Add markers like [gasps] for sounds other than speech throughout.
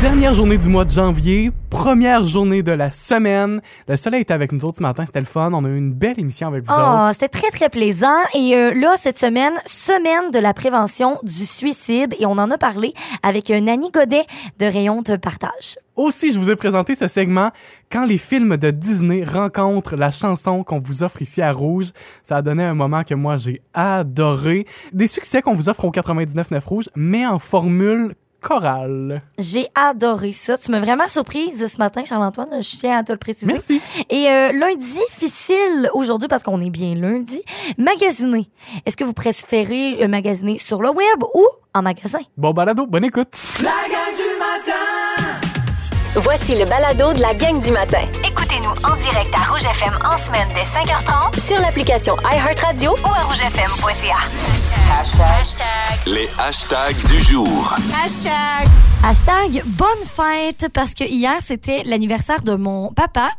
Dernière journée du mois de janvier, première journée de la semaine. Le soleil était avec nous autres ce matin, c'était le fun. On a eu une belle émission avec vous. Oh, c'était très, très plaisant. Et euh, là, cette semaine, semaine de la prévention du suicide. Et on en a parlé avec euh, Nanny Godet de Rayon de Partage. Aussi, je vous ai présenté ce segment quand les films de Disney rencontrent la chanson qu'on vous offre ici à Rouge. Ça a donné un moment que moi j'ai adoré. Des succès qu'on vous offre au 99.9 Rouge, mais en formule chorale. J'ai adoré ça. Tu m'as vraiment surprise ce matin, Charles-Antoine. Je tiens à te le préciser. Merci. Et euh, lundi, difficile aujourd'hui parce qu'on est bien lundi. Magasiner. Est-ce que vous préférez euh, magasiner sur le web ou en magasin? Bon balado, bonne écoute. La gang du matin Voici le balado de la gang du matin. Écoutez-nous en direct à Rouge FM en semaine dès 5h30 Sur l'application iHeartRadio ou à rougefm.ca. Les hashtags du jour. Hashtag bonne fête parce que hier c'était l'anniversaire de mon papa.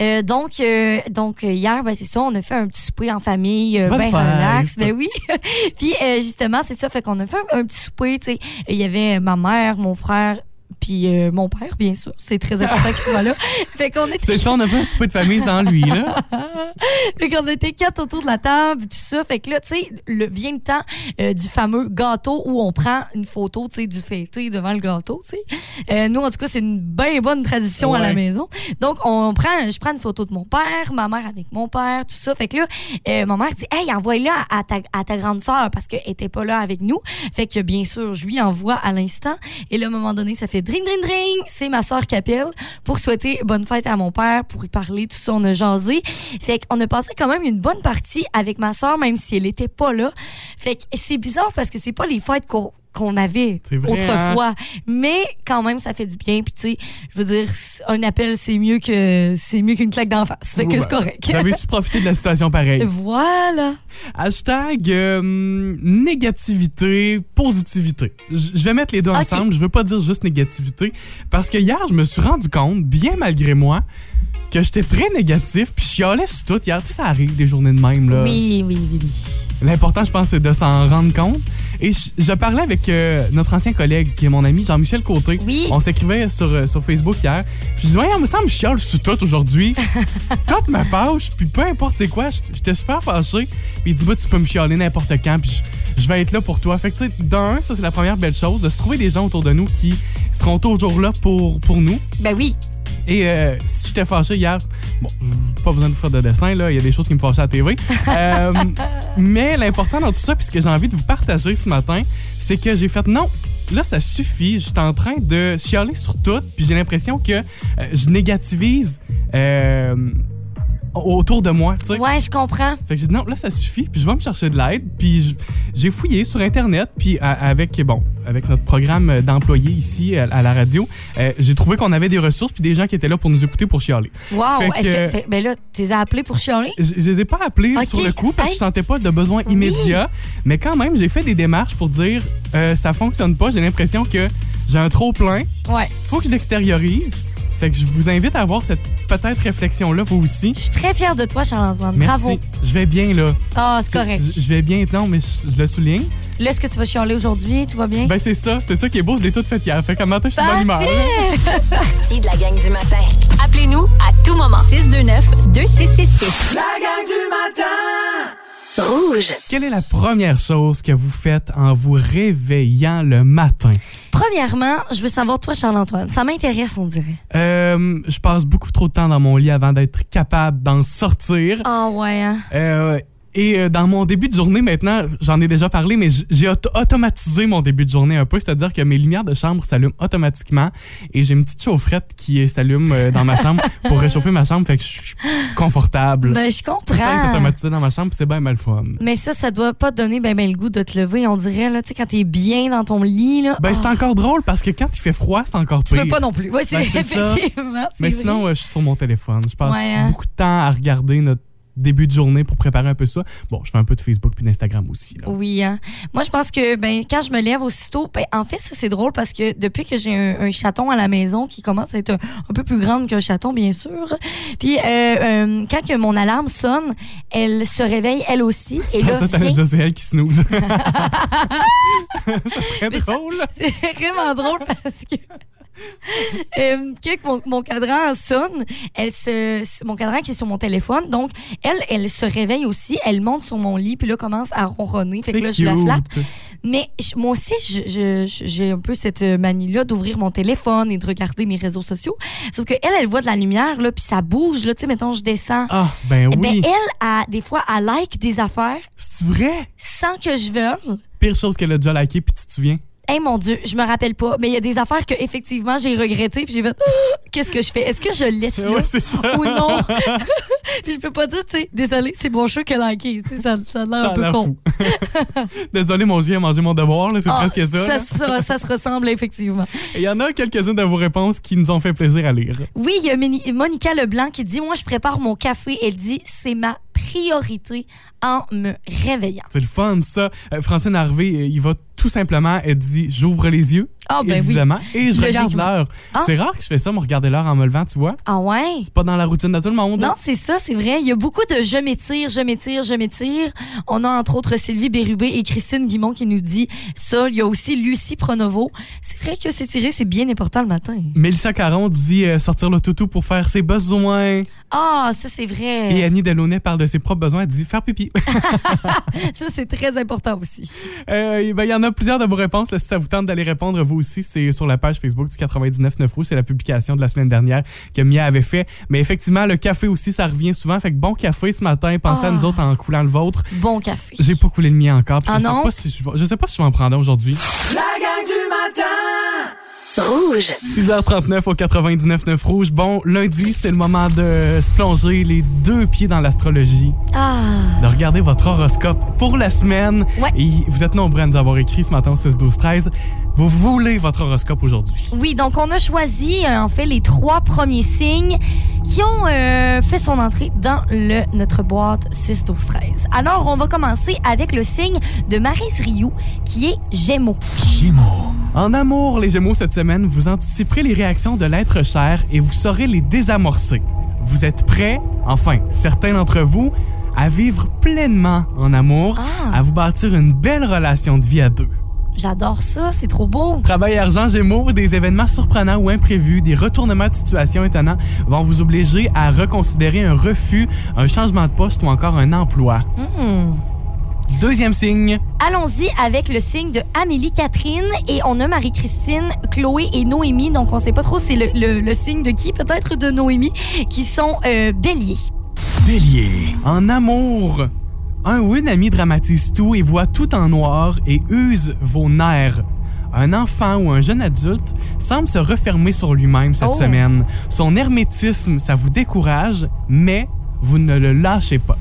Euh, donc euh, donc euh, hier ben c'est ça on a fait un petit souper en famille euh, Bonne ben fête. relax ben oui. [laughs] puis euh, justement c'est ça fait qu'on a fait un, un petit souper tu sais il y avait ma mère mon frère puis euh, mon père bien sûr c'est très important qu'il soit là. [laughs] Fait qu'on était C'est ça, on a fait un souper de famille sans lui, là. [laughs] fait qu'on était quatre autour de la table, tout ça. Fait que là, tu sais, le, vient le temps euh, du fameux gâteau où on prend une photo, tu sais, du fêté devant le gâteau, tu sais. Euh, nous, en tout cas, c'est une bien bonne tradition à la maison. Donc, on prend, je prends une photo de mon père, ma mère avec mon père, tout ça. Fait que là, ma mère dit, hey, envoie-la à ta, à ta grande sœur parce qu'elle était pas là avec nous. Fait que, bien sûr, je lui envoie à l'instant. Et là, à un moment donné, ça fait C'est ma sœur qui appelle pour souhaiter bonne fête à mon père, pour y parler, tout ça. On a jasé. Fait qu'on a passé quand même une bonne partie avec ma sœur, même si elle était pas là. Fait que c'est bizarre parce que c'est pas les fêtes qu'on qu'on avait vrai, hein? autrefois mais quand même ça fait du bien puis tu sais je veux dire un appel c'est mieux que c'est mieux qu'une claque d'en face fait que c'est correct J'avais su profiter de la situation pareille. [laughs] voilà Hashtag euh, négativité, positivité. Je vais mettre les deux ensemble. Je veux pas dire juste négativité. Parce que hier, je me suis rendu compte, bien malgré moi, que j'étais très négatif. Puis je chialais sur tout. Hier, tu sais, ça arrive des journées de même. Là. oui oui oui L'important, je pense, c'est de s'en rendre compte. Et je, je parlais avec euh, notre ancien collègue, qui est mon ami Jean-Michel Côté. Oui. On s'écrivait sur, euh, sur Facebook hier. Puis je disais, voyons, me semble, je chiale sur tout aujourd'hui. [laughs] tout me fâche, puis peu importe c'est quoi, j'étais super fâché. Puis il dit, bah, tu peux me chialer n'importe quand, puis je, je vais être là pour toi. Fait que, tu sais, d'un, ça, c'est la première belle chose, de se trouver des gens autour de nous qui seront toujours là pour, pour nous. ben oui Et euh, si j'étais fâché hier, bon, pas besoin de vous faire de dessin, là, il y a des choses qui me fâchaient à la [laughs] TV. Euh, mais l'important dans tout ça, puis ce que j'ai envie de vous partager ce matin, c'est que j'ai fait non. Là, ça suffit. J'étais en train de chialer sur tout, puis j'ai l'impression que euh, je négativise euh, autour de moi, tu sais. ouais je comprends Fait que j'ai dit non, là ça suffit, puis je vais me chercher de l'aide, puis j'ai fouillé sur internet, puis à- avec bon, avec notre programme d'employés ici à, à la radio, euh, j'ai trouvé qu'on avait des ressources puis des gens qui étaient là pour nous écouter pour chialer. wow est-ce que, fait- ben là tu les as appelés pour chialer? Je, je les ai pas appelés sur le coup parce que Hey. je sentais pas de besoin Oui. immédiat, mais quand même j'ai fait des démarches pour dire euh, ça fonctionne pas, j'ai l'impression que j'ai un trop plein, ouais faut que je l'extériorise. Fait que je vous invite à avoir cette peut-être réflexion là vous aussi. je suis très fière de toi Charles-Antoine Merci. bravo Je vais bien là. ah c'est correct Je, je vais bien, non, mais je, je le souligne. là est-ce que tu vas chialer aujourd'hui tout va bien? Ben c'est ça, c'est ça qui est beau, je l'ai tout fait hier. Fait qu'à matin, je suis de bonne humeur. là. [laughs] Partie de la gang du matin. Appelez-nous à tout moment. 629 2666. La gang du matin Rouge. Quelle est la première chose que vous faites en vous réveillant le matin? premièrement je veux savoir toi Charles-Antoine ça m'intéresse on dirait Euh, je passe beaucoup trop de temps dans mon lit avant d'être capable d'en sortir. ah ouais hein? Euh, et euh, dans mon début de journée, maintenant, j'en ai déjà parlé, mais j'ai auto- automatisé mon début de journée un peu, c'est-à-dire que mes lumières de chambre s'allument automatiquement et j'ai une petite chaufferette qui euh, s'allume euh, dans ma chambre [laughs] pour réchauffer ma chambre, fait que je suis confortable. ben je Tout ça est comprends automatisé dans ma chambre, c'est bien mal fun. Mais ça, ça doit pas te donner ben, ben le goût de te lever. On dirait, là, tu sais, quand t'es bien dans ton lit, là. Ben, c'est ah, encore drôle parce que quand il fait froid, c'est encore Tu pire. peux pas non plus. Oui, c'est Ben, [laughs] effectivement. Mais sinon, euh, je suis sur mon téléphone. Je passe Ouais, hein. beaucoup de temps à regarder notre début de journée pour préparer un peu ça. Bon, je fais un peu de Facebook puis d'Instagram aussi. Là. Oui, hein. Moi, je pense que ben, quand je me lève aussitôt, ben, en fait, ça, c'est drôle parce que depuis que j'ai un, un chaton à la maison qui commence à être un, un peu plus grande qu'un chaton, bien sûr, puis euh, euh, quand que mon alarme sonne, elle se réveille elle aussi. Et là, [laughs] ça, vient- dire, c'est elle qui snooze. [laughs] [laughs] ça serait Mais drôle. C'est vraiment drôle parce que [laughs] Euh, que mon, mon cadran sonne, elle se, mon cadran qui est sur mon téléphone, donc elle, elle se réveille aussi, elle monte sur mon lit, puis là commence à ronronner. Fait que là, je la flatte. cute. Mais je- moi aussi, j'ai un peu cette manie-là d'ouvrir mon téléphone et de regarder mes réseaux sociaux. Sauf que elle, elle voit de la lumière, là, puis ça bouge, là, tu sais, mettons, je descends. Ah, ben Eh oui. ben, elle, a, des fois, elle like des affaires C'est vrai? sans que je veuille. Pire chose qu'elle a déjà liké, puis tu te souviens? Hey mon Dieu, je me rappelle pas, mais il y a des affaires que effectivement j'ai regrettées puis j'ai fait [gasps] qu'est-ce que je fais? Est-ce que je laisse là? Ouais, ou non? [laughs] [laughs] Puis je peux pas dire tu sais désolé, c'est mon chat qui a liké, tu sais ça, ça a l'air un peu con. [laughs] Désolé, mon Dieu a mangé mon devoir, c'est Ah, presque ça. ça, ça- ça se ressemble effectivement. Il y en a quelques-unes de vos réponses qui nous ont fait plaisir à lire. Oui, il y a Monica Leblanc qui dit moi je prépare mon café, elle dit c'est ma priorité en me réveillant. C'est le fun, ça. Euh, Francine Harvey, euh, il va tout simplement, elle dit j'ouvre les yeux, Ah ben oui. évidemment, et je regarde l'heure. Ah. C'est rare que je fais ça, me regarder l'heure en me levant, tu vois. Ah ouais? C'est pas dans la routine de tout le monde. Non, c'est ça, c'est vrai. Il y a beaucoup de je m'étire, je m'étire, je m'étire. On a entre autres Sylvie Bérubé et Christine Guimont qui nous dit ça. Il y a aussi Lucie Pronovo. C'est vrai que s'étirer, c'est bien important le matin. Mélissa Caron dit euh, sortir le toutou pour faire ses besoins. Ah, ça c'est vrai. Et Annie Delaunay parle de ses propres besoins, elle dit faire pipi. [laughs] Ça c'est très important aussi. Euh, ben, Il y en a plusieurs de vos réponses. là, si ça vous tente d'aller répondre, vous aussi, c'est sur la page Facebook du 99.9 Rouge. C'est la publication de la semaine dernière que Mia avait fait. Mais effectivement, le café aussi, ça revient souvent. Fait que bon café ce matin. Pensez à Ah. nous autres en coulant le vôtre. Bon café. J'ai pas coulé le mien encore. puis Ah je, sais pas si je, vais- je sais pas si je vais en prendre un aujourd'hui. La gang du matin Rouge. 6h39 au 99.9 Rouge. Bon, lundi, c'est le moment de se plonger les deux pieds dans l'astrologie. Ah. de regarder votre horoscope pour la semaine. Ouais. Et vous êtes nombreux à nous avoir écrit ce matin au 6 12 13. Vous voulez votre horoscope aujourd'hui. Oui, donc on a choisi euh, en fait les trois premiers signes qui ont euh, fait son entrée dans le, notre boîte 6 12 13. Alors, on va commencer avec le signe de Marise Rioux qui est Gémeaux. En amour, les Gémeaux, cette semaine, vous anticiperez les réactions de l'être cher et vous saurez les désamorcer. Vous êtes prêts, enfin, certains d'entre vous, à vivre pleinement en amour, Ah. à vous bâtir une belle relation de vie à deux. J'adore ça, c'est trop beau. Travail argent Gémeaux, des événements surprenants ou imprévus, des retournements de situation étonnants vont vous obliger à reconsidérer un refus, un changement de poste ou encore un emploi. Hmm. Deuxième signe, Allons-y avec le signe de Amélie Catherine et on a Marie-Christine, Chloé et Noémie. Donc on sait pas trop c'est le, le- le signe de qui, peut-être de Noémie, qui sont euh, béliers. Bélier. En amour, un ou une amie dramatise tout et voit tout en noir et use vos nerfs. Un enfant ou un jeune adulte semble se refermer sur lui-même cette Oh. semaine. Son hermétisme, ça vous décourage, mais vous ne le lâchez pas.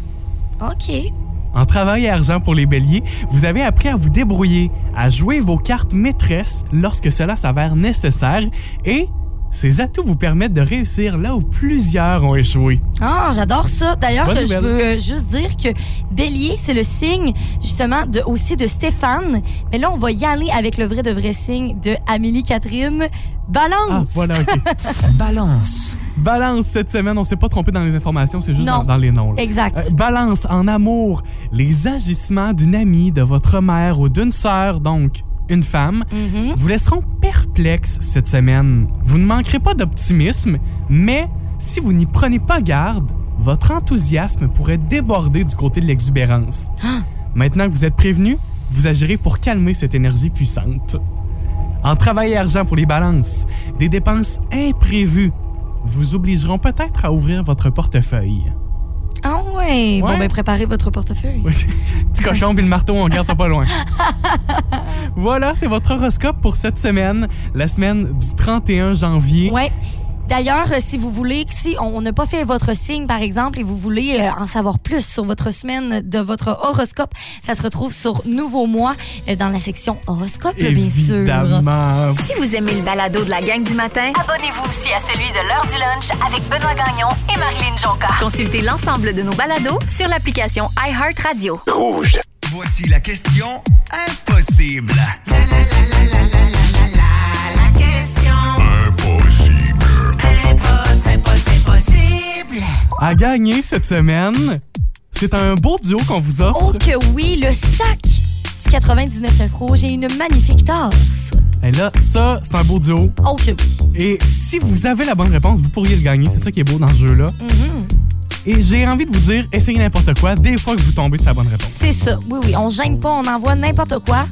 OK. En travail et argent pour les béliers, vous avez appris à vous débrouiller, à jouer vos cartes maîtresses lorsque cela s'avère nécessaire et ces atouts vous permettent de réussir là où plusieurs ont échoué. Ah, j'adore ça. D'ailleurs, je nouvelle. veux euh, juste dire que bélier, c'est le signe justement de, aussi de Stéphane. Mais là, on va y aller avec le vrai de vrai signe de Amélie Catherine. Balance. Ah, voilà, OK. [laughs] Balance. Balance cette semaine, on s'est pas trompé dans les informations, c'est juste dans, dans les noms. là. Exact. Euh, balance en amour, les agissements d'une amie, de votre mère ou d'une sœur, donc une femme, Mhm. vous laisseront perplexe cette semaine. Vous ne manquerez pas d'optimisme, mais si vous n'y prenez pas garde, votre enthousiasme pourrait déborder du côté de l'exubérance. Maintenant que vous êtes prévenu, vous agirez pour calmer cette énergie puissante. En travail et argent pour les balances, des dépenses imprévues vous obligeront peut-être à ouvrir votre portefeuille. Ah ouais. Bon, ben préparez votre portefeuille. Oui, Petit cochon puis le marteau, on garde ça pas loin. [laughs] voilà, c'est votre horoscope pour cette semaine, la semaine du 31 janvier. Ouais. D'ailleurs, euh, si vous voulez, si on n'a pas fait votre signe, par exemple, et vous voulez euh, en savoir plus sur votre semaine de votre horoscope, ça se retrouve sur Nouveau Mois euh, dans la section horoscope, bien sûr. Si vous aimez le balado de la gang du matin, abonnez-vous aussi à celui de l'heure du lunch avec Benoît Gagnon et Marilyn Jonca. Consultez l'ensemble de nos balados sur l'application iHeartRadio. Rouge. Voici la question impossible. À gagner cette semaine, c'est un beau duo qu'on vous offre. Oh que oui, le sac du 99 rouge et une magnifique tasse. Et là, ça, c'est un beau duo. Oh que oui. Et si vous avez la bonne réponse, vous pourriez le gagner. C'est ça qui est beau dans ce jeu-là. Mhm. Et j'ai envie de vous dire, essayez n'importe quoi, des fois que vous tombez sur la bonne réponse. C'est ça. Oui, oui, on gêne pas, on envoie n'importe quoi.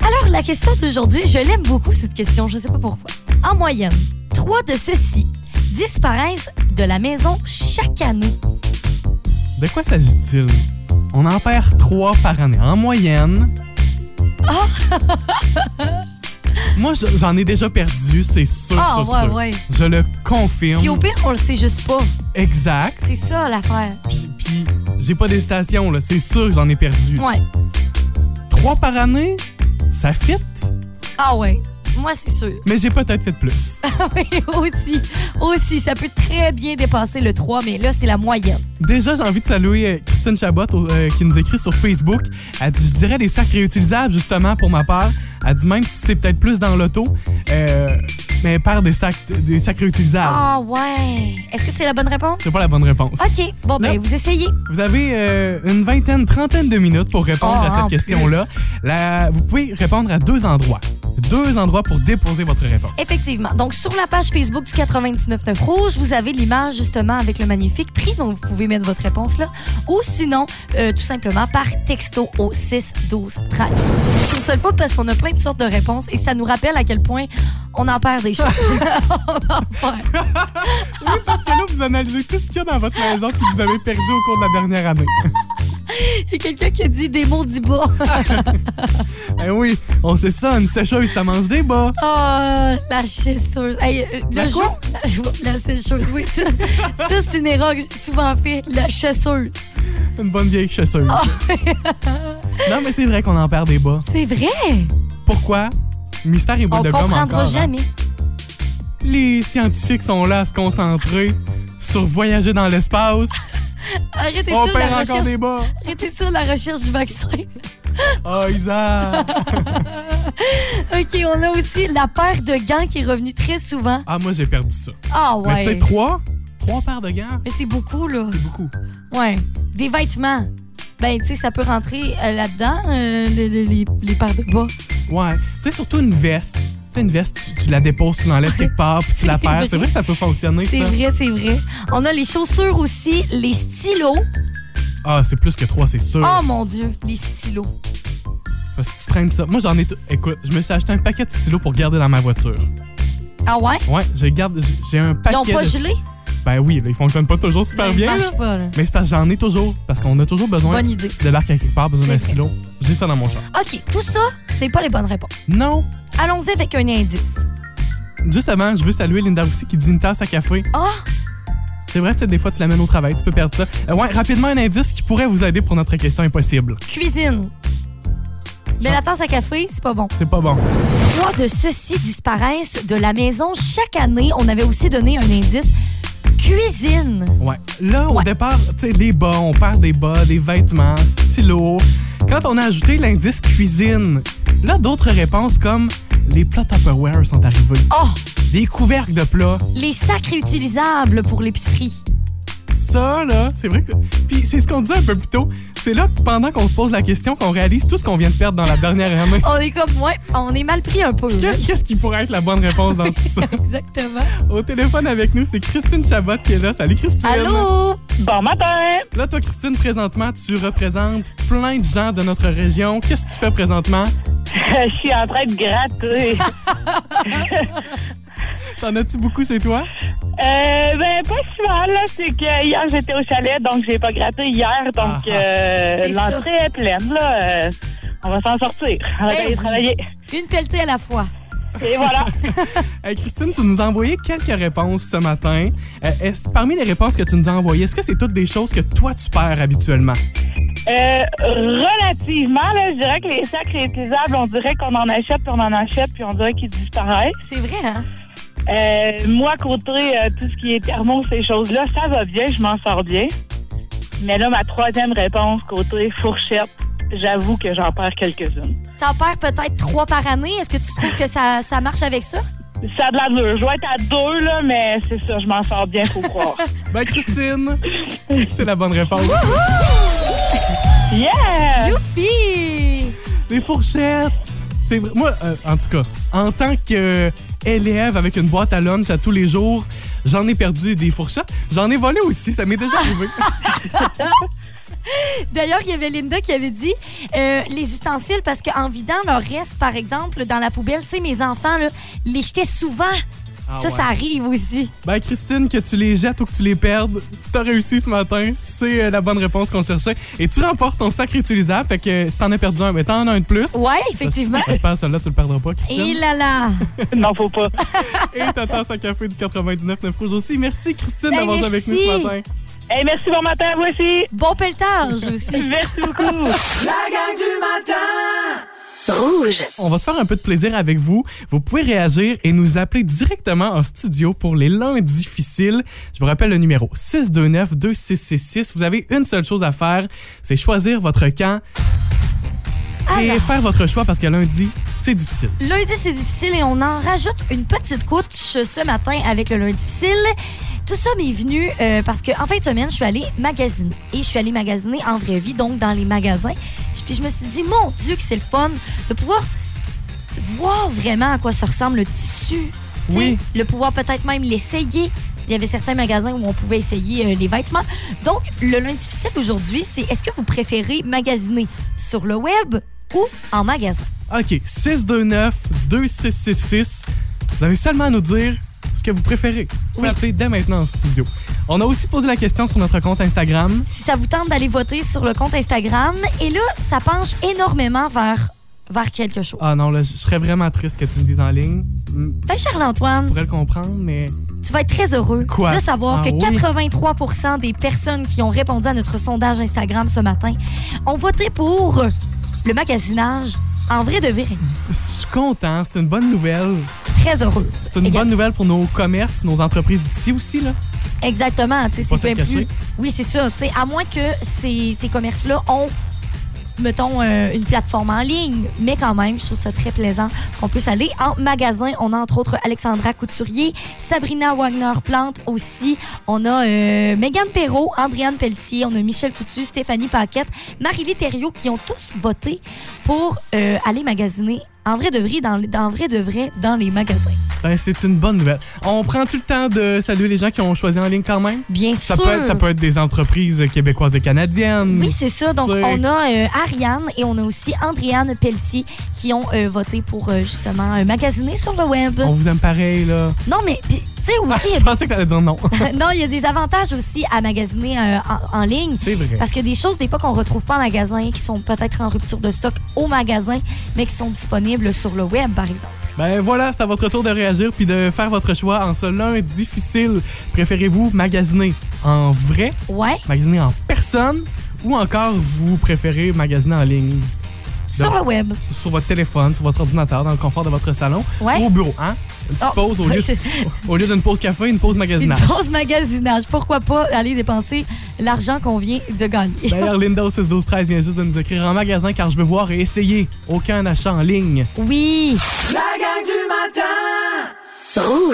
Alors, la question d'aujourd'hui, je l'aime beaucoup, cette question, je sais pas pourquoi. En moyenne, trois de ceux-ci disparaissent de la maison chaque année. De quoi s'agit-il? On en perd trois par année. En moyenne. [laughs] Moi, je- j'en ai déjà perdu, c'est sûr, Ah, sûr, ouais, sûr. ouais. Je le confirme. Puis au pire, on le sait juste pas. Exact. C'est ça l'affaire. Puis, puis j'ai pas d'hésitation, là. C'est sûr que j'en ai perdu. Ouais. Trois par année, ça fit, Ah ouais. Moi, c'est sûr. mais j'ai peut-être fait plus. [laughs] oui, aussi. Aussi, ça peut très bien dépasser le 3, mais là, c'est la moyenne. Déjà, j'ai envie de saluer euh, Christine Chabot euh, qui nous écrit sur Facebook. Elle dit, je dirais des sacs réutilisables, justement, pour ma part. Elle dit même si c'est peut-être plus dans l'auto, euh, mais perd des sacs, des sacs réutilisables. Ah ouais. Est-ce que c'est la bonne réponse? C'est pas la bonne réponse. OK. Bon, ben, vous essayez. Vous avez euh, une vingtaine, trentaine de minutes pour répondre Oh, à cette en question-là. Vous pouvez répondre à deux endroits. Deux endroits pour déposer votre réponse. Effectivement. Donc, sur la page Facebook du 99.9 Rouge, vous avez l'image justement avec le magnifique prix. Donc, vous pouvez mettre votre réponse là. Ou sinon, euh, tout simplement par texto au 6 12 13. Je trouve ça le fun parce qu'on a plein de sortes de réponses et ça nous rappelle à quel point on en perd des choses. [laughs] [laughs] on en perd. Oui, parce que là, vous analysez tout ce qu'il y a dans votre maison que vous avez perdu au cours de la dernière année. [laughs] [laughs] Il y a quelqu'un qui a dit des mots du bas. [laughs] Eh oui, on sait ça, une sécheuse, ça mange des bas. Oh, la chasseuse. Hey, euh, La le quoi? jour- [laughs] La, la chasseuse, oui. Ça, ça, c'est une erreur que j'ai souvent fait. La chasseuse. Une bonne vieille chasseuse. non, mais c'est vrai qu'on en perd des bas. C'est vrai? Pourquoi? Mystère et boule On de gomme comprendra encore. hein. jamais. Les scientifiques sont là à se concentrer sur voyager dans l'espace. Arrêtez On ça, perd la encore recherche. des bas. Arrêtez ça, la recherche du vaccin. Oh, Isa! [laughs] OK, on a aussi la paire de gants qui est revenue très souvent. Ah, moi, j'ai perdu ça. Ah Mais tu sais, ouais. trois? Trois paires de gants? Mais c'est beaucoup, là. C'est beaucoup. Ouais. Des vêtements. Ben, tu sais, ça peut rentrer euh, là-dedans, euh, les, les- les- les paires de bas. Ouais. Tu sais, surtout une veste. Sais, une veste, tu, tu la déposes, tu l'enlèves quelque part, puis tu la [laughs] perds. C'est vrai que ça peut fonctionner, C'est vrai, c'est vrai. On a les chaussures aussi, les stylos. Ah, c'est plus que trois, c'est sûr. Oh mon Dieu, les stylos. Parce que tu traînes ça. Moi, j'en ai tout. Écoute, je me suis acheté un paquet de stylos pour garder dans ma voiture. Ah ouais? Ouais, je garde. j'ai- un Ils paquet. ont pas de- gelé? Ben oui, là, ils fonctionnent pas toujours super Ben, bien. Là. marchent pas, là. Mais c'est parce que j'en ai toujours. Parce qu'on a toujours besoin. Bonne idée. Tu débarques à quelque part, besoin d'un stylo. J'ai ça dans mon char. OK, tout ça, c'est pas les bonnes réponses. Non. Allons-y avec un indice. Juste avant, je veux saluer Linda aussi qui dit une tasse à café. Ah! C'est vrai, tu sais, des fois, tu l'amènes au travail, tu peux perdre ça. Euh, ouais, rapidement, un indice qui pourrait vous aider pour notre question impossible. Cuisine. Mais la tasse à café, c'est pas bon. C'est pas bon. Trois de ceux-ci disparaissent de la maison chaque année. On avait aussi donné un indice. Cuisine. Ouais. Là, au Ouais. départ, tu sais, les bas, on perd des bas, des vêtements, stylos. Quand on a ajouté l'indice cuisine, là, d'autres réponses comme les plats Tupperware sont arrivés. Oh! Les couvercles de plats. Les sacs réutilisables pour l'épicerie. Ça, là, c'est vrai que. Puis c'est ce qu'on disait un peu plus tôt. C'est là, pendant qu'on se pose la question, qu'on réalise tout ce qu'on vient de perdre dans la dernière année. On est comme, ouais, on est mal pris un peu. Qu'est- Qu'est-ce qui pourrait être la bonne réponse dans tout ça? [laughs] Exactement. Au téléphone avec nous, c'est Christine Chabot qui est là. Salut Christine! Allô? Bon matin! Là, toi, Christine, présentement, tu représentes plein de gens de notre région. Qu'est-ce que tu fais présentement? [laughs] Je suis en train de gratter. [laughs] T'en as-tu beaucoup chez toi? Euh, ben, pas souvent, là. C'est que hier, j'étais au chalet, donc j'ai pas gratté hier. Donc, Ah. euh, C'est ça. l'entrée est pleine, là. Euh, on va s'en sortir. On va Ben aller travailler. Une pelletée à la fois. Et voilà. [laughs] Hey, Christine, tu nous as envoyé quelques réponses ce matin. Euh, est-ce- parmi les réponses que tu nous as envoyées, est-ce que c'est toutes des choses que toi, tu perds habituellement? Euh, relativement, là, je dirais que les sacs réutilisables, on dirait qu'on en achète, puis on en achète, puis on dirait qu'ils disparaissent. C'est vrai, hein? Euh, moi, côté euh, tout ce qui est thermo, ces choses-là, ça va bien, je m'en sors bien. Mais là, ma troisième réponse, côté fourchette, j'avoue que j'en perds quelques-unes. T'en perds peut-être trois par année. Est-ce que tu trouves que ça, ça marche avec ça? Ça a de l'allure. Je vais être à deux, là, mais c'est ça, je m'en sors bien, faut croire. [laughs] Ben, Christine, c'est la bonne réponse. Yeah! Youpi! Les fourchettes! C'est vrai- moi, euh, en tout cas, en tant qu'élève avec une boîte à lunch à tous les jours, j'en ai perdu des fourchettes. J'en ai volé aussi, ça m'est déjà arrivé. [laughs] D'ailleurs, il y avait Linda qui avait dit euh, les ustensiles parce qu'en vidant leur reste, par exemple, dans la poubelle, tu sais, mes enfants, là, les jetaient souvent. Ah ça, ouais. ça arrive aussi. Ben, Christine, que tu les jettes ou que tu les perdes, tu as réussi ce matin. C'est euh, la bonne réponse qu'on cherchait. Et tu remportes ton sac réutilisable. Fait que euh, si t'en as perdu un, mais t'en as un de plus. Ouais, effectivement. J'espère que celle-là, tu le perdras pas, Christine. Et là là. [laughs] Non, faut pas. [laughs] Et ta tasse à café du 99 9 rouge aussi. Merci, Christine, Ben, d'avoir joué avec nous ce matin. Hey, merci, bon matin aussi. Bon pelletage aussi. [laughs] Merci beaucoup. La gang du matin On va se faire un peu de plaisir avec vous. Vous pouvez réagir et nous appeler directement en studio pour les lundis difficiles. Je vous rappelle le numéro 629-2666. Vous avez une seule chose à faire, c'est choisir votre camp et Alors. faire votre choix parce que lundi, c'est difficile. Lundi, c'est difficile et on en rajoute une petite couche ce matin avec le lundi difficile. Tout ça m'est venu euh, parce qu'en en fin de semaine, je suis allée magasiner. Et je suis allée magasiner en vraie vie, donc dans les magasins. Puis je me suis dit, mon Dieu, que c'est le fun de pouvoir voir vraiment à quoi ça ressemble le tissu. Oui. Le pouvoir peut-être même l'essayer. Il y avait certains magasins où on pouvait essayer euh, les vêtements. Donc, le lundi difficile aujourd'hui, c'est est-ce que vous préférez magasiner sur le web ou en magasin? OK, 629-2666. Vous avez seulement à nous dire ce que vous préférez. Vous pouvez Oui. appeler dès maintenant en studio. On a aussi posé la question sur notre compte Instagram. si ça vous tente d'aller voter sur le compte Instagram. Et là, ça penche énormément vers, vers quelque chose. Ah non, là, je serais vraiment triste que tu me dises en ligne. Hmm, Ben, Charles-Antoine, Je pourrais le comprendre, mais tu vas être très heureux Quoi? de savoir Ah que oui? 83% des personnes qui ont répondu à notre sondage Instagram ce matin ont voté pour le magasinage en vrai de vrai. je suis content. C'est une bonne nouvelle. Très heureux. C'est une bonne nouvelle pour nos commerces, nos entreprises d'ici aussi. Là. Exactement. tu sais, C'est plus. Oui, c'est ça. tu sais, À moins que ces, ces commerces-là ont mettons, euh, une plateforme en ligne. Mais quand même, je trouve ça très plaisant qu'on puisse aller en magasin. On a entre autres Alexandra Couturier, Sabrina Wagner-Plante aussi. On a euh, Mégane Perrault, Andréane Pelletier, on a Michel Coutu, Stéphanie Paquette, Marie-Lie qui ont tous voté pour euh, aller magasiner en vrai de vrai dans, dans vrai de vrai dans les magasins. Ben, c'est une bonne nouvelle. On prend-tu le temps de saluer les gens qui ont choisi en ligne quand même? Bien Ça sûr. peut, être, ça peut être des entreprises québécoises et canadiennes. Oui, c'est ça. Donc, on a euh, Ariane et on a aussi Andréane Pelletier qui ont euh, voté pour euh, justement magasiner sur le web. On vous aime pareil, là. Non, mais tu sais aussi, il y Je pensais que t'allais dire non. [laughs] non, il y a des avantages aussi à magasiner en, en ligne. C'est vrai. Parce qu'il y a des choses, des fois, qu'on retrouve pas en magasin, qui sont peut-être en rupture de stock au magasin, mais qui sont disponibles sur le web, par exemple. Ben voilà, c'est à votre tour de réagir puis de faire votre choix en ce lundi difficile. Préférez-vous magasiner en vrai, Ouais, magasiner en personne ou encore vous préférez magasiner en ligne? Sur le web. Sur votre téléphone, sur votre ordinateur, dans le confort de votre salon Ouais. ou au bureau, hein? Une petite Oh, pause au lieu, c'est- au lieu d'une pause café, une pause Une magasinage. pause magasinage. Pourquoi pas aller dépenser l'argent qu'on vient de gagner? D'ailleurs, Linda au 6 12 13 vient juste de nous écrire en magasin car je veux voir et essayer. Aucun achat en ligne. Oui. La gang du matin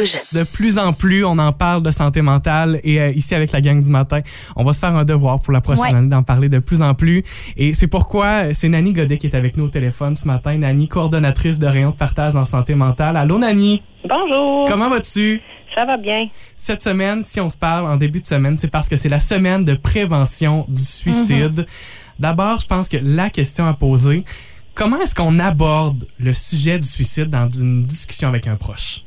Rouge. De plus en plus, on en parle de santé mentale et euh, ici avec la gang du matin, on va se faire un devoir pour la prochaine Ouais. année d'en parler de plus en plus. Et c'est pourquoi euh, c'est Nani Godet qui est avec nous au téléphone ce matin. Nani, coordonnatrice de rayon de partage en santé mentale. Allô Nani, Bonjour. comment vas-tu? Ça va bien? Cette semaine, si on se parle en début de semaine, c'est parce que c'est la semaine de prévention du suicide. D'abord, je pense que la question à poser, comment est-ce qu'on aborde le sujet du suicide dans une discussion avec un proche?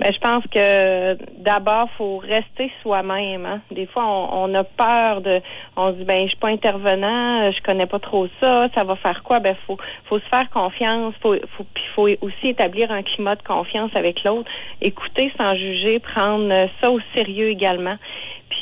Ben, je pense que d'abord, faut rester soi-même. hein. Des fois, on, on a peur de, on se dit ben, je suis pas intervenant, je connais pas trop ça, ça va faire quoi? Ben, faut, faut se faire confiance, faut, faut, faut aussi établir un climat de confiance avec l'autre, écouter sans juger, prendre ça au sérieux également.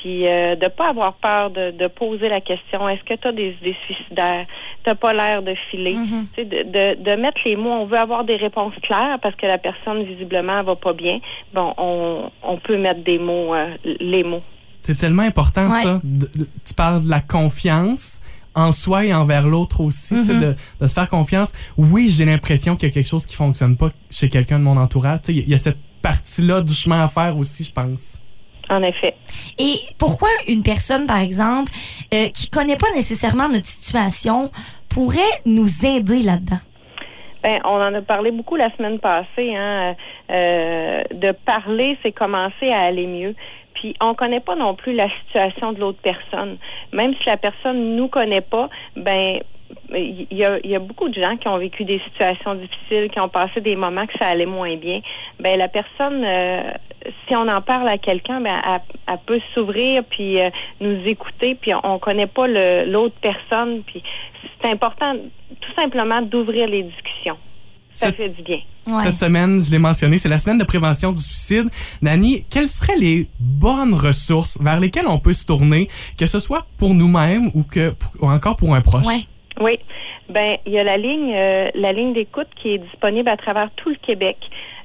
Puis euh, de pas avoir peur de, de poser la question est-ce que tu as des idées suicidaires? T'as pas l'air de filer. Mhm. Tu sais, de, de, de mettre les mots. On veut avoir des réponses claires parce que la personne visiblement elle va pas bien. Bon, on, on peut mettre des mots, euh, les mots. C'est tellement important, Ouais. ça. De- de- tu parles de la confiance en soi et envers l'autre aussi, Mhm. de, de se faire confiance. Oui, j'ai l'impression qu'il y a quelque chose qui fonctionne pas chez quelqu'un de mon entourage. Il y a cette partie-là du chemin à faire aussi, je pense. En effet. Et pourquoi une personne, par exemple, euh, qui connaît pas nécessairement notre situation, pourrait nous aider là-dedans? Ben, on en a parlé beaucoup la semaine passée. Hein, euh, de parler, c'est commencer à aller mieux. Puis on connaît pas non plus la situation de l'autre personne. Même si la personne nous connaît pas, ben il y, a, il y a beaucoup de gens qui ont vécu des situations difficiles, qui ont passé des moments que ça allait moins bien. Ben la personne, euh, si on en parle à quelqu'un, ben elle, elle peut s'ouvrir puis euh, nous écouter. Puis on connaît pas l'autre personne. Puis c'est important, tout simplement, d'ouvrir les discussions. Ça fait du bien. Ouais. Cette semaine, je l'ai mentionné, c'est la semaine de prévention du suicide. Nani, quelles seraient les bonnes ressources vers lesquelles on peut se tourner, que ce soit pour nous-mêmes ou que ou encore pour un proche? Ouais. Oui. Ben, il y a la ligne, euh, la ligne d'écoute qui est disponible à travers tout le Québec.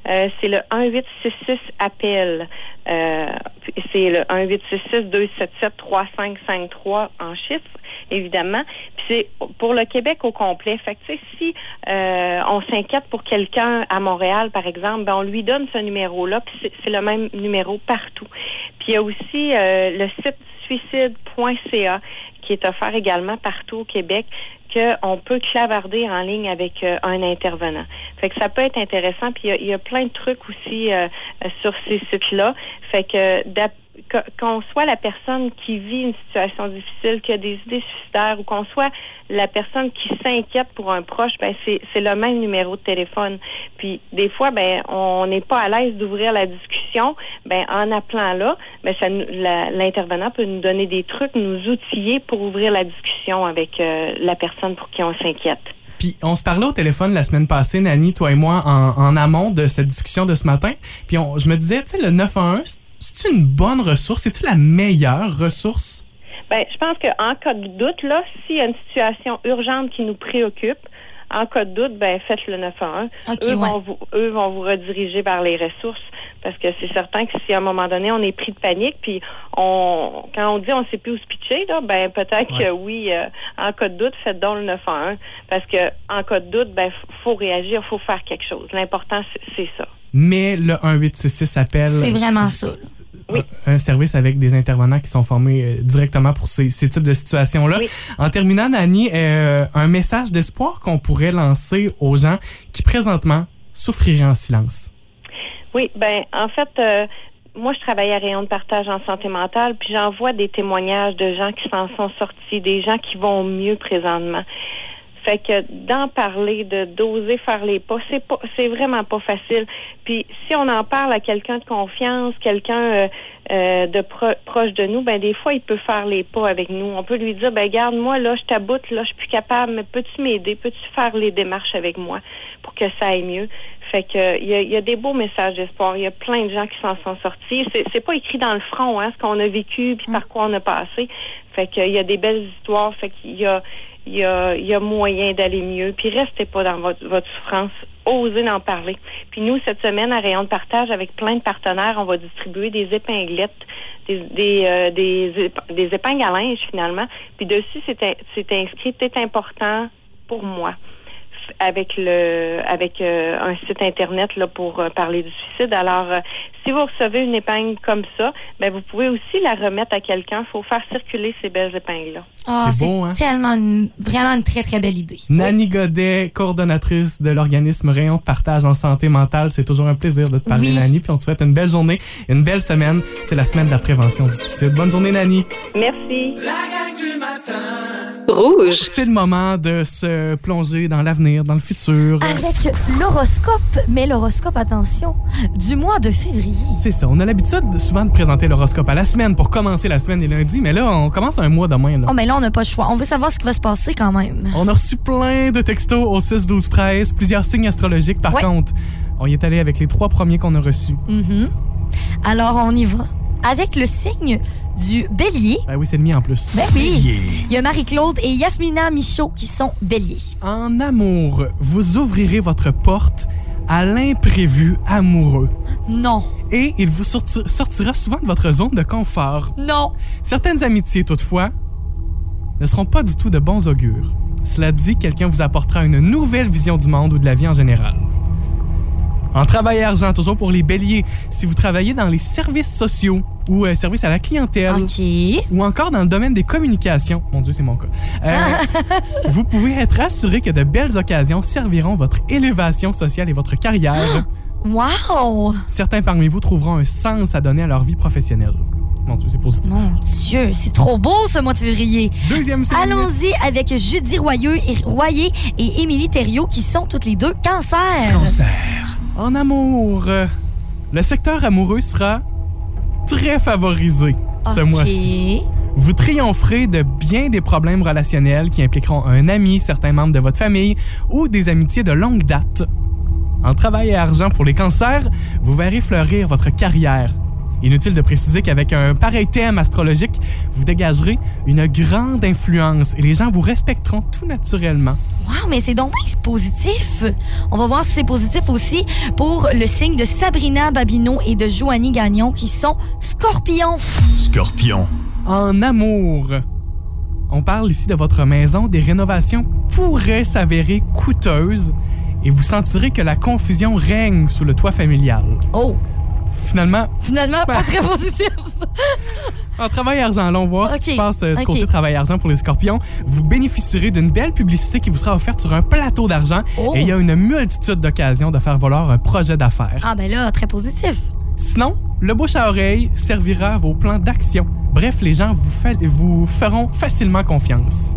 Euh, c'est le 1866 appel. Euh, c'est le 1866 277 3553 en chiffres, évidemment. Puis c'est pour le Québec au complet. Fait que si on s'inquiète pour quelqu'un à Montréal, par exemple, ben on lui donne ce numéro-là. Puis c'est, le même numéro partout. Puis il y a aussi le site suicide.ca qui est offert également partout au Québec qu'on peut clavarder en ligne avec euh, un intervenant. Fait que ça peut être intéressant. Puis il y a- plein de trucs aussi euh, sur ces sites-là. Fait que- qu'on soit la personne qui vit une situation difficile, qui a des idées suicidaires, ou qu'on soit la personne qui s'inquiète pour un proche, ben c'est le même numéro de téléphone. Puis des fois, ben on n'est pas à l'aise d'ouvrir la discussion. Ben en appelant là, ben l'intervenant peut nous donner des trucs, nous outiller pour ouvrir la discussion avec euh, la personne pour qui on s'inquiète. Puis on se parlait au téléphone la semaine passée, Nani, toi et moi, en, amont de cette discussion de ce matin. Puis je me disais, tu sais, le 911, c'est une bonne ressource? C'est-tu la meilleure ressource? Ben, je pense qu'en cas de doute, là, s'il y a une situation urgente qui nous préoccupe, en cas de doute, ben faites le 911. Ok, eux, ouais. vont vous, eux vont vous rediriger vers les ressources parce que c'est certain que si à un moment donné on est pris de panique, puis on quand on dit on sait plus où se pitcher, là, ben peut-être Ouais. que oui, euh, en cas de doute, faites donc le 911 parce que en cas de doute, ben faut réagir, faut faire quelque chose. L'important c'est ça. Mais le 1866 appelle C'est vraiment ça. là. un, un service avec des intervenants qui sont formés euh, directement pour ces, ces types de situations-là. Oui. En terminant, Nani, euh, un message d'espoir qu'on pourrait lancer aux gens qui présentement souffriraient en silence. Oui, ben en fait, euh, moi je travaille à Rayon de partage en santé mentale, puis j'en vois des témoignages de gens qui s'en sont sortis, des gens qui vont mieux présentement. Fait que d'en parler, de d'oser faire les pas, c'est pas, c'est vraiment pas facile. Puis si on en parle à quelqu'un de confiance, quelqu'un euh, euh, de pro- proche de nous, ben des fois il peut faire les pas avec nous. On peut lui dire, ben garde moi là, je t'aboute là, je suis plus capable, mais peux-tu m'aider, peux-tu faire les démarches avec moi pour que ça aille mieux? Fait que il y a, il y a des beaux messages d'espoir. Il y a plein de gens qui s'en sont sortis. C'est, pas écrit dans le front, hein, ce qu'on a vécu puis par quoi on a passé. Fait que il y a des belles histoires. Fait qu'il y a il y a, y a moyen d'aller mieux. Puis restez pas dans votre, votre souffrance. Osez en parler. Puis nous, cette semaine, à Rayon de partage, avec plein de partenaires, on va distribuer des épinglettes, des, des, euh, des, ép- des épingles à linge, finalement. Puis dessus, c'est inscrit « C'est important pour moi » avec le avec euh, un site internet là pour euh, parler du suicide. Alors euh, si vous recevez une épingle comme ça, ben vous pouvez aussi la remettre à quelqu'un. Il faut faire circuler ces belles épingles là. Ah, C'est hein? tellement une- vraiment une très, très belle idée. Nani Godet, coordonnatrice de l'organisme Rayon de partage en santé mentale. C'est toujours un plaisir de te parler, Oui. Nani. Puis on te souhaite une belle journée, une belle semaine. C'est la semaine de la prévention du suicide. Bonne journée, Nani. Merci. La gang du matin. Rouge. C'est le moment de se plonger dans l'avenir, dans le futur. Avec l'horoscope, mais l'horoscope, attention, du mois de février. C'est ça. On a l'habitude souvent de présenter l'horoscope à la semaine pour commencer la semaine et lundi, mais là, on commence un mois demain. Là. Oh, mais là, on n'a pas le choix. On veut savoir ce qui va se passer quand même. On a reçu plein de textos au 6, 12, 13, plusieurs signes astrologiques. Par Ouais. contre, on y est allé avec les trois premiers qu'on a reçus. Mhm. Alors, on y va. Avec le signe du bélier. Ben oui, c'est le mien en plus. Ben oui. Il y a Marie-Claude et Yasmina Michaud qui sont béliers. En amour, vous ouvrirez votre porte à l'imprévu amoureux. Non. Et il vous sorti- sortira souvent de votre zone de confort. Non. Certaines amitiés, toutefois, ne seront pas du tout de bons augures. Cela dit, quelqu'un vous apportera une nouvelle vision du monde ou de la vie en général. En travail et argent, toujours pour les béliers, si vous travaillez dans les services sociaux ou euh, services à la clientèle OK. ou encore dans le domaine des communications, mon Dieu, c'est mon cas, euh, [laughs] vous pouvez être assuré que de belles occasions serviront votre élévation sociale et votre carrière. [gasps] Wow! Certains parmi vous trouveront un sens à donner à leur vie professionnelle. Mon Dieu, c'est positif. Mon Dieu, c'est trop beau ce mois de février. Deuxième. Allons-y avec Judy Royeux et, Royer et Émilie Thériault qui sont toutes les deux cancer. En amour, le secteur amoureux sera très favorisé ce mois-ci. Vous triompherez de bien des problèmes relationnels qui impliqueront un ami, certains membres de votre famille ou des amitiés de longue date. En travail et argent pour les cancers, vous verrez fleurir votre carrière. Inutile de préciser qu'avec un pareil thème astrologique, vous dégagerez une grande influence et les gens vous respecteront tout naturellement. Wow, mais c'est donc positif. On va voir si c'est positif aussi pour le signe de Sabrina Babineau et de Joanie Gagnon qui sont scorpions. Scorpion. En amour, on parle ici de votre maison. Des rénovations pourraient s'avérer coûteuses et vous sentirez que la confusion règne sous le toit familial. Oh, Finalement, finalement, pas très positif. [laughs] en travail argent, allons voir ce qui se passe euh, du ok. côté travail argent pour les scorpions. Vous bénéficierez d'une belle publicité qui vous sera offerte sur un plateau d'argent Oh. et il y a une multitude d'occasions de faire valoir un projet d'affaires. Ah, ben là, très positif. Sinon, le bouche à oreille servira à vos plans d'action. Bref, les gens vous, fa- vous feront facilement confiance.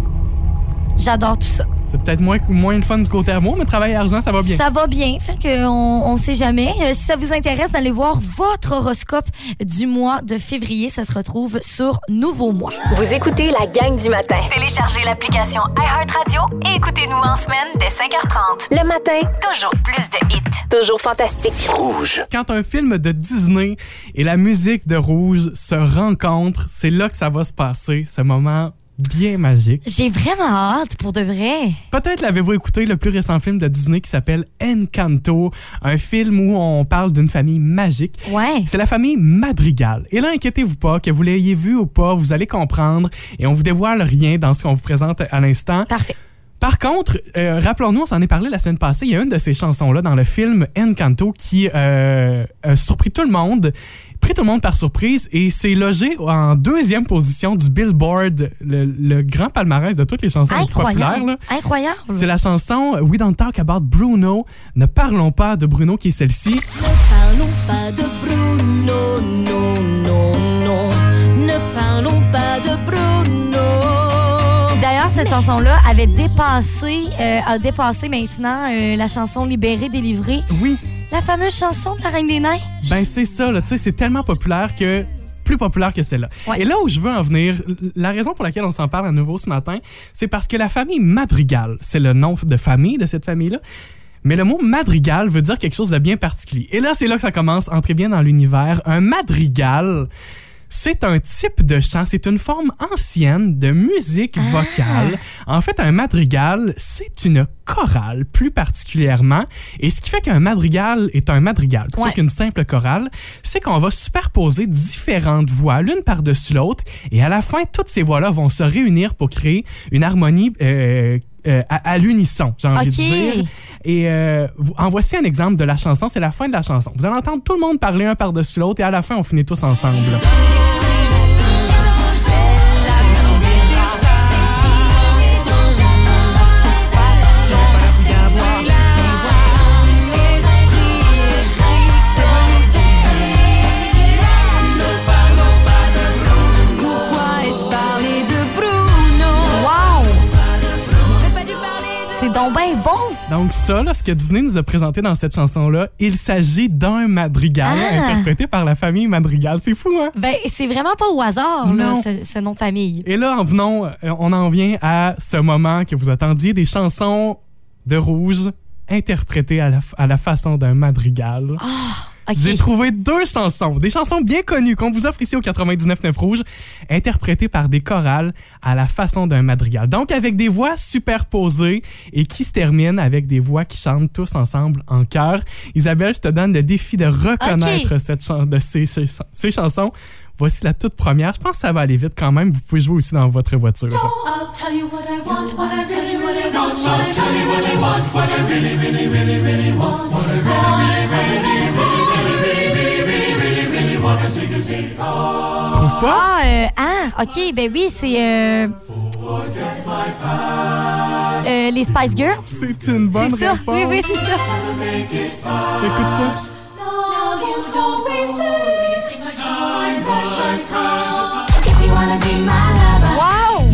J'adore tout ça. C'est peut-être moins, moins le fun du côté amour, mais travail et argent, ça va bien. Ça va bien, fait qu'on on sait jamais. Euh, si ça vous intéresse d'aller voir votre horoscope du mois de février, ça se retrouve sur Nouveau Mois. Vous écoutez la gang du matin. Téléchargez l'application iHeartRadio et écoutez-nous en semaine dès 5h30. Le matin, Toujours plus de hits. toujours fantastique. Rouge. Quand un film de Disney et la musique de Rouge se rencontrent, c'est là que ça va se passer, ce moment bien magique. J'ai vraiment hâte, pour de vrai. Peut-être l'avez-vous écouté, le plus récent film de Disney qui s'appelle Encanto, un film où on parle d'une famille magique. Ouais. C'est la famille Madrigal. Et là, inquiétez-vous pas, que vous l'ayez vu ou pas, vous allez comprendre et on vous dévoile rien dans ce qu'on vous présente à l'instant. Parfait. Par contre, euh, rappelons-nous, on s'en est parlé la semaine passée, il y a une de ces chansons-là dans le film Encanto qui euh, a surpris tout le monde, pris tout le monde par surprise et s'est logé en deuxième position du Billboard, le, le grand palmarès de toutes les chansons les plus populaires. Incroyable. là. Incroyable. C'est la chanson We Don't Talk About Bruno. Ne parlons pas de Bruno qui est celle-ci. parlons pas de Bruno, chanson-là avait dépassé, euh, a dépassé maintenant euh, la chanson Libérée, délivrée. Oui, La fameuse chanson de la Reine des Neiges. Ben c'est ça, là, tu sais, c'est tellement populaire que plus populaire que celle-là. Ouais. Et là où je veux en venir, la raison pour laquelle on s'en parle à nouveau ce matin, c'est parce que la famille Madrigal, c'est le nom de famille de cette famille-là. Mais le mot madrigal veut dire quelque chose de bien particulier. Et là, c'est là que ça commence, entrez bien dans l'univers. Un madrigal, c'est un type de chant, c'est une forme ancienne de musique vocale. En fait, un madrigal, c'est une chorale plus particulièrement. Et ce qui fait qu'un madrigal est un madrigal plutôt Ouais. qu'une simple chorale, c'est qu'on va superposer différentes voix l'une par-dessus l'autre. Et à la fin, toutes ces voix-là vont se réunir pour créer une harmonie euh, euh, à, à l'unisson, j'ai envie de dire. Et euh, en voici un exemple de la chanson. C'est la fin de la chanson. Vous allez entendre tout le monde parler un par-dessus l'autre et à la fin, on finit tous ensemble. Donc bon. Donc ça, là, ce que Disney nous a présenté dans cette chanson-là, il s'agit d'un madrigal Ah. interprété par la famille Madrigal. C'est fou, hein? Ben, c'est vraiment pas au hasard, là, ce, ce nom de famille. Et là, en venons, euh, on en vient à ce moment que vous attendiez, des chansons de rouge interprétées à la, à la façon d'un madrigal. J'ai trouvé deux chansons, des chansons bien connues qu'on vous offre ici au 99.9 Rouge, interprétées par des chorales à la façon d'un madrigal. Donc avec des voix superposées et qui se terminent avec des voix qui chantent tous ensemble en chœur. Isabelle, je te donne le défi de reconnaître cette chan- de ces, ces- ces chansons. Voici la toute première. Je pense que ça va aller vite quand même. Vous pouvez jouer aussi dans votre voiture. I'll Tu trouves pas? Ah, euh, ah, OK, ben oui, c'est... euh, euh, les Spice Girls. C'est une bonne C'est ça, réponse. oui, oui, c'est ça. Écoute ça. Wow!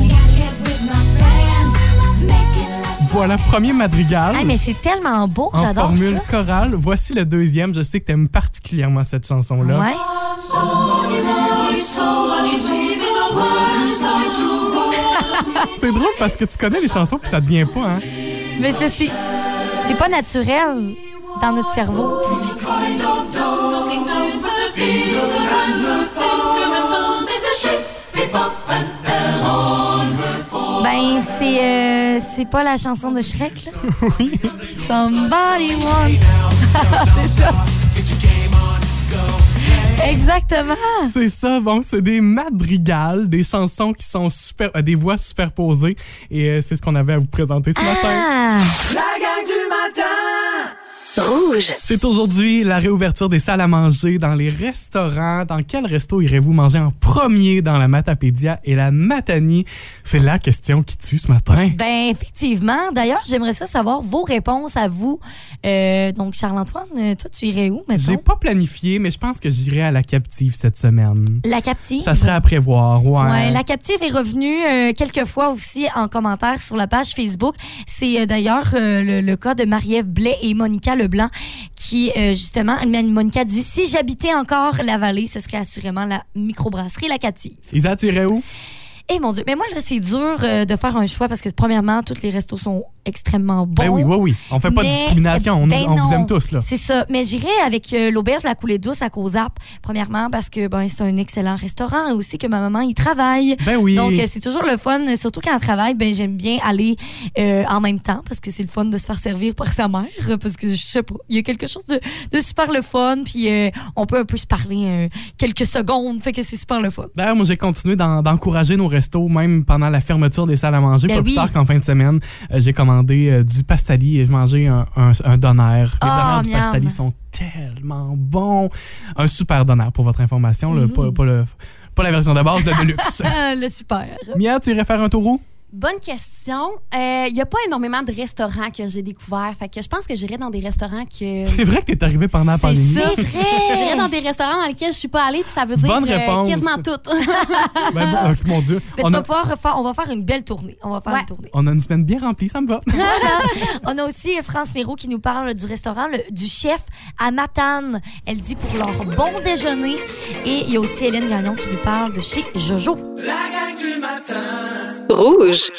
Voilà, premier madrigal. Ah, mais c'est tellement beau, j'adore formule ça. chorale. Voici le deuxième. Je sais que tu aimes particulièrement cette chanson-là. Ouais. [laughs] C'est drôle parce que tu connais les chansons puis ça te vient pas, hein? Mais c'est c'est- c'est pas naturel dans notre cerveau. Ben, c'est euh, c'est pas la chanson de Shrek, là? [laughs] Oui. Somebody want. [laughs] c'est ça. Exactement. C'est ça, bon, c'est des madrigales, des chansons qui sont super, euh, des voix superposées. Et euh, c'est ce qu'on avait à vous présenter ce matin. Ah! Matin Rouge. C'est aujourd'hui la réouverture des salles à manger dans les restaurants. Dans quel resto irez-vous manger en premier dans la Matapédia et la Matanie? C'est la question qui tue ce matin. Ben, effectivement. D'ailleurs, j'aimerais ça savoir vos réponses à vous. Euh, donc, Charles-Antoine, euh, toi, tu irais où, J'ai maintenant? pas planifié, mais je pense que j'irai à la captive cette semaine. La captive? Ça serait à prévoir, ouais. Ouais, la captive est revenue euh, quelques fois aussi en commentaire sur la page Facebook. C'est euh, d'ailleurs le, le cas de Marie-Ève Blais et Monica Leblanc qui, euh, justement, Monica dit si j'habitais encore la vallée, ce serait assurément la microbrasserie La Captive. Isa, tu irais où? Eh mon Dieu, mais moi, là, c'est dur euh, de faire un choix parce que, premièrement, tous les restos sont extrêmement bons. Ben oui, oui, oui. On fait pas de discrimination. On, ben on vous non. aime tous, là. C'est ça. Mais j'irai avec euh, l'auberge La Coulée Douce à Causap. Premièrement, parce que ben, c'est un excellent restaurant et aussi que ma maman y travaille. Ben oui. Donc, euh, c'est toujours le fun. Surtout quand elle travaille, ben, j'aime bien aller en même temps parce que c'est le fun de se faire servir par sa mère. Parce que je sais pas, il y a quelque chose de, de super le fun. Puis on peut un peu se parler quelques secondes. Fait que c'est super le fun. D'ailleurs, moi, j'ai continué d'en- d'encourager nos même pendant la fermeture des salles à manger. Ben pas plus tard qu'en fin de semaine, euh, j'ai commandé euh, du pastali et j'ai mangé un, un, un doner. Les donners du pastali sont tellement bons. Un super doner, pour votre information. là, Mhm. pas, pas le- pas la version de base, le [laughs] deluxe. Ah, le super. Mia, tu irais faire un tour où? Bonne question. Il n'y a pas énormément de restaurants que j'ai découverts. Fait que je pense que j'irai dans des restaurants que. [laughs] C'est vrai que t'es arrivé pendant la C'est pandémie. C'est vrai. [laughs] J'irai dans des restaurants dans lesquels je suis pas allée, puis ça veut dire Bonne euh, réponse. quasiment tout. [laughs] Ben, bon, ok, mon Dieu. Mais On tu vas a, pouvoir faire, on va faire une belle tournée. On va faire Ouais. une tournée. on a une semaine bien remplie, ça me va. On a aussi France Miro qui nous parle du restaurant le- du chef à Matane. Elle dit pour leur bon déjeuner. Et il y a aussi Hélène Gagnon qui nous parle de chez Jojo. La gang du matin Rouge.